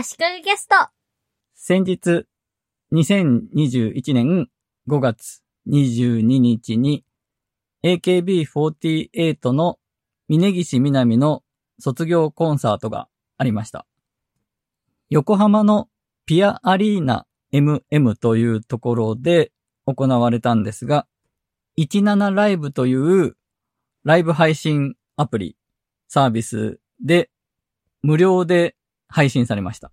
足利ゲスト。先日、2021年5月22日に AKB48 の峯岸みなみの卒業コンサートがありました。横浜のピアアリーナ MM というところで行われたんですが、17ライブというライブ配信アプリ、サービスで無料で配信されました。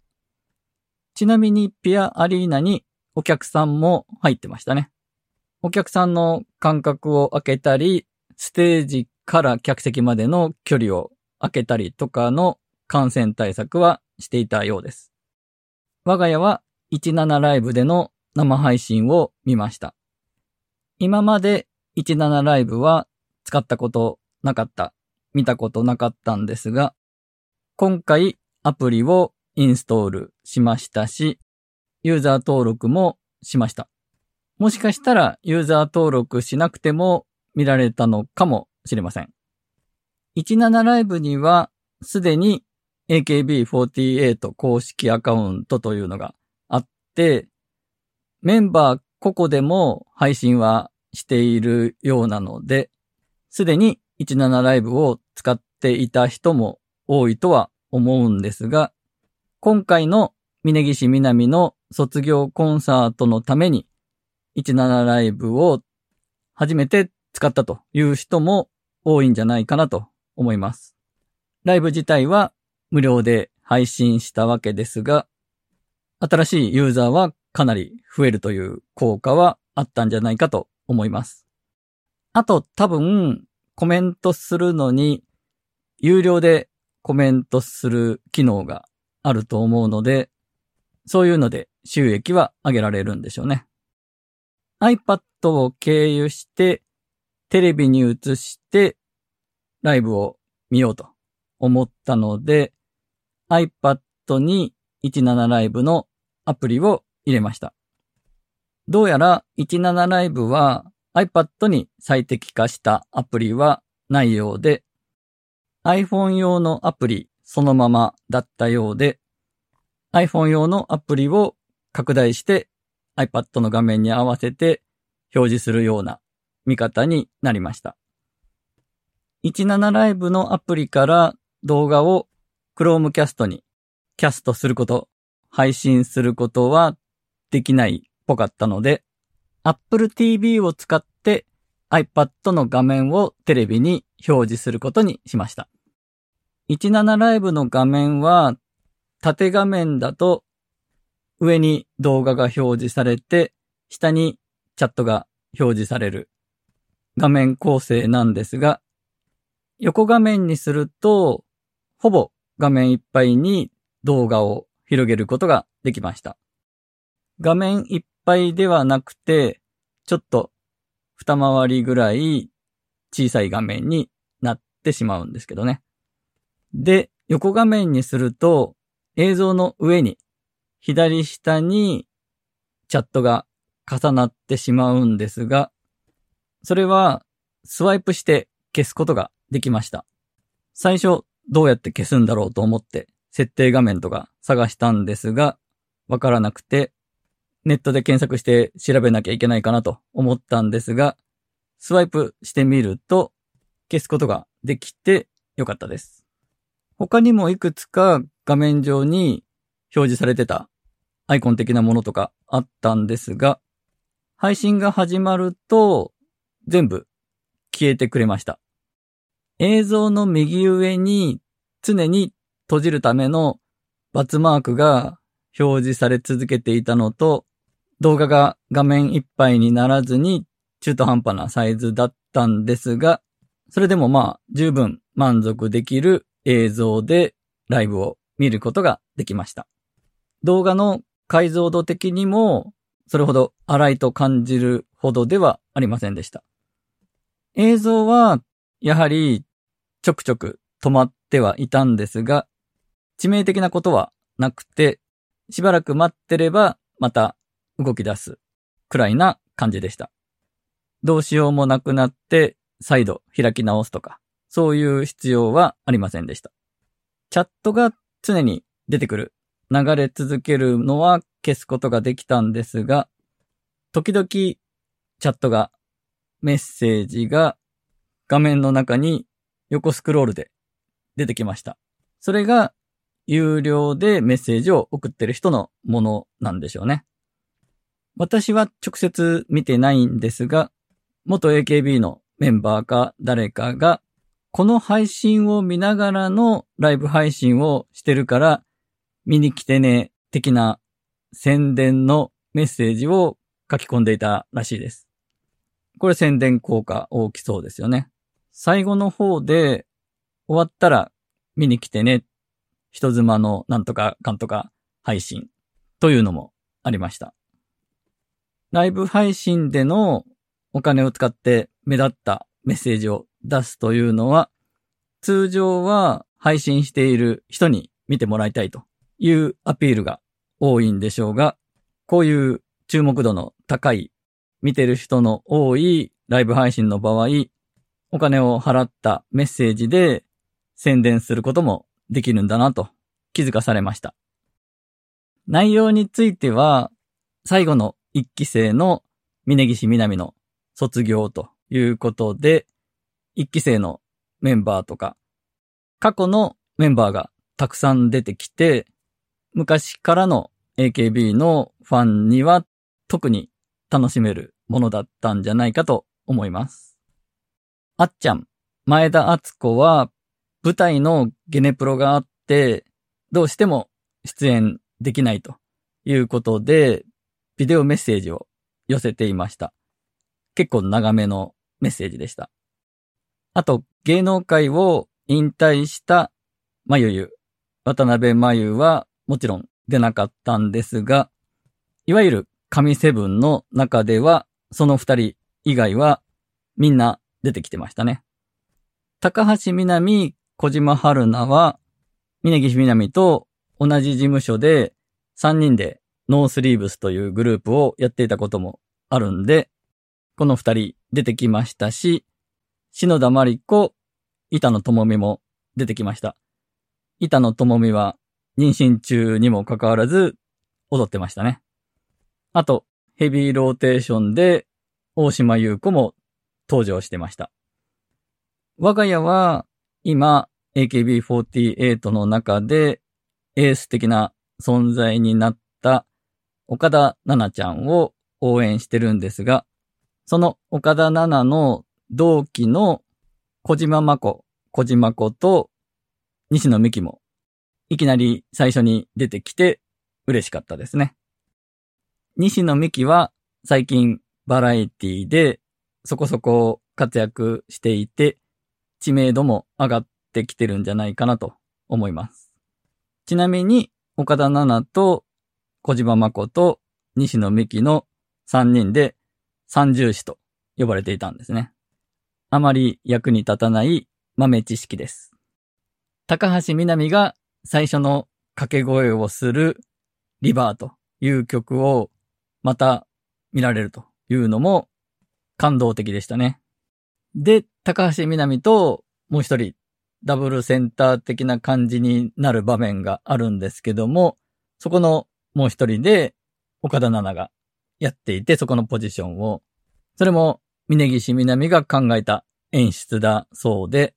ちなみにピアアリーナにお客さんも入ってましたね。お客さんの間隔を空けたり、ステージから客席までの距離を空けたりとかの感染対策はしていたようです。我が家は17ライブでの生配信を見ました。今まで17ライブは使ったことなかった、見たことなかったんですが、今回アプリをインストールしましたし、ユーザー登録もしました。もしかしたらユーザー登録しなくても見られたのかもしれません。17ライブにはすでに AKB48 公式アカウントというのがあって、メンバー個々でも配信はしているようなので、すでに17ライブを使っていた人も多いとは思うんですが、今回の峯岸みなみの卒業コンサートのために17ライブを初めて使ったという人も多いんじゃないかなと思います。ライブ自体は無料で配信したわけですが、新しいユーザーはかなり増えるという効果はあったんじゃないかと思います。あと多分コメントするのに有料でコメントする機能があると思うので、そういうので収益は上げられるんでしょうね。iPad を経由してテレビに映してライブを見ようと思ったので iPad に17ライブのアプリを入れました。どうやら17ライブは iPad に最適化したアプリはないようで iPhone 用のアプリそのままだったようで、iPhone 用のアプリを拡大して iPad の画面に合わせて表示するような見方になりました。17ライブのアプリから動画を Chromecast にキャストすること、配信することはできないっぽかったので、Apple TV を使って iPad の画面をテレビに表示することにしました。17ライブの画面は、縦画面だと上に動画が表示されて、下にチャットが表示される画面構成なんですが、横画面にすると、ほぼ画面いっぱいに動画を広げることができました。画面いっぱいではなくて、ちょっと二回りぐらい小さい画面になってしまうんですけどね。で、横画面にすると、映像の上に、左下にチャットが重なってしまうんですが、それはスワイプして消すことができました。最初どうやって消すんだろうと思って設定画面とか探したんですが、わからなくて、ネットで検索して調べなきゃいけないかなと思ったんですが、スワイプしてみると消すことができてよかったです。他にもいくつか画面上に表示されてたアイコン的なものとかあったんですが、配信が始まると全部消えてくれました。映像の右上に常に閉じるためのバツマークが表示され続けていたのと、動画が画面いっぱいにならずに中途半端なサイズだったんですが、それでもまあ十分満足できる映像でライブを見ることができました。動画の解像度的にもそれほど荒いと感じるほどではありませんでした。映像はやはりちょくちょく止まってはいたんですが、致命的なことはなくて、しばらく待ってればまた動き出すくらいな感じでした。どうしようもなくなって再度開き直すとか、そういう必要はありませんでした。チャットが常に出てくる流れ続けるのは消すことができたんですが、時々チャットが、メッセージが画面の中に横スクロールで出てきました。それが有料でメッセージを送ってる人のものなんでしょうね。私は直接見てないんですが、元 AKB のメンバーか誰かが、この配信を見ながらのライブ配信をしてるから、見に来てね、的な宣伝のメッセージを書き込んでいたらしいです。これ宣伝効果大きそうですよね。最後の方で終わったら見に来てね、人妻のなんとかかんとか配信というのもありました。ライブ配信でのお金を使って目立ったメッセージを出すというのは、通常は配信している人に見てもらいたいというアピールが多いんでしょうが、こういう注目度の高い、見てる人の多いライブ配信の場合、お金を払ったメッセージで宣伝することもできるんだなと気づかされました。内容については、最後の一期生の峯岸みなみの卒業ということで、一期生のメンバーとか、過去のメンバーがたくさん出てきて、昔からの AKB のファンには特に楽しめるものだったんじゃないかと思います。あっちゃん、前田敦子は舞台のゲネプロがあって、どうしても出演できないということで、ビデオメッセージを寄せていました。結構長めのメッセージでした。あと、芸能界を引退したまゆゆ、渡辺まゆはもちろん出なかったんですが、いわゆる神セブンの中では、その二人以外はみんな出てきてましたね。高橋みなみ、小島春菜は、峯岸みなみと同じ事務所で3人でノースリーブスというグループをやっていたこともあるんで、この二人出てきましたし、篠田麻里子、板野友美も出てきました。板野友美は妊娠中にもかかわらず踊ってましたね。あと、ヘビーローテーションで大島優子も登場してました。我が家は今 AKB48 の中でエース的な存在になった岡田奈々ちゃんを応援してるんですが、その岡田奈々の同期の小島真子、小島子と西野美紀もいきなり最初に出てきて嬉しかったですね。西野美紀は最近バラエティでそこそこ活躍していて知名度も上がってきてるんじゃないかなと思います。ちなみに岡田奈々と小島真子と西野美紀の3人で三重視と呼ばれていたんですね。あまり役に立たない豆知識です。高橋みなみが最初の掛け声をするリバーという曲をまた見られるというのも感動的でしたね。で、高橋みなみともう一人ダブルセンター的な感じになる場面があるんですけども、そこのもう一人で岡田奈々がやっていて、そこのポジションを、それも峯岸みなみが考えた演出だそうで、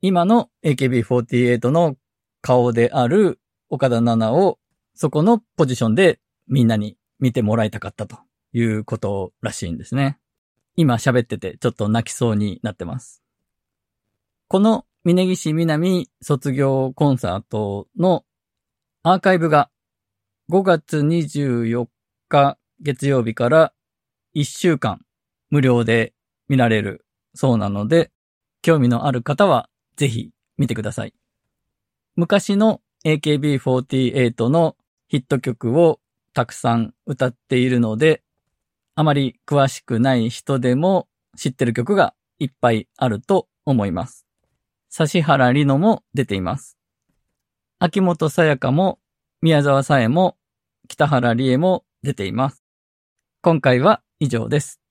今の AKB48 の顔である岡田奈々をそこのポジションでみんなに見てもらいたかったということらしいんですね。今喋っててちょっと泣きそうになってます。この峯岸みなみ卒業コンサートのアーカイブが5月24日月曜日から1週間無料で見られるそうなので、興味のある方はぜひ見てください。昔の AKB48 のヒット曲をたくさん歌っているので、あまり詳しくない人でも知ってる曲がいっぱいあると思います。指原里乃も出ています。秋元さやかも宮沢さえも北原理恵も出ています。今回は以上です。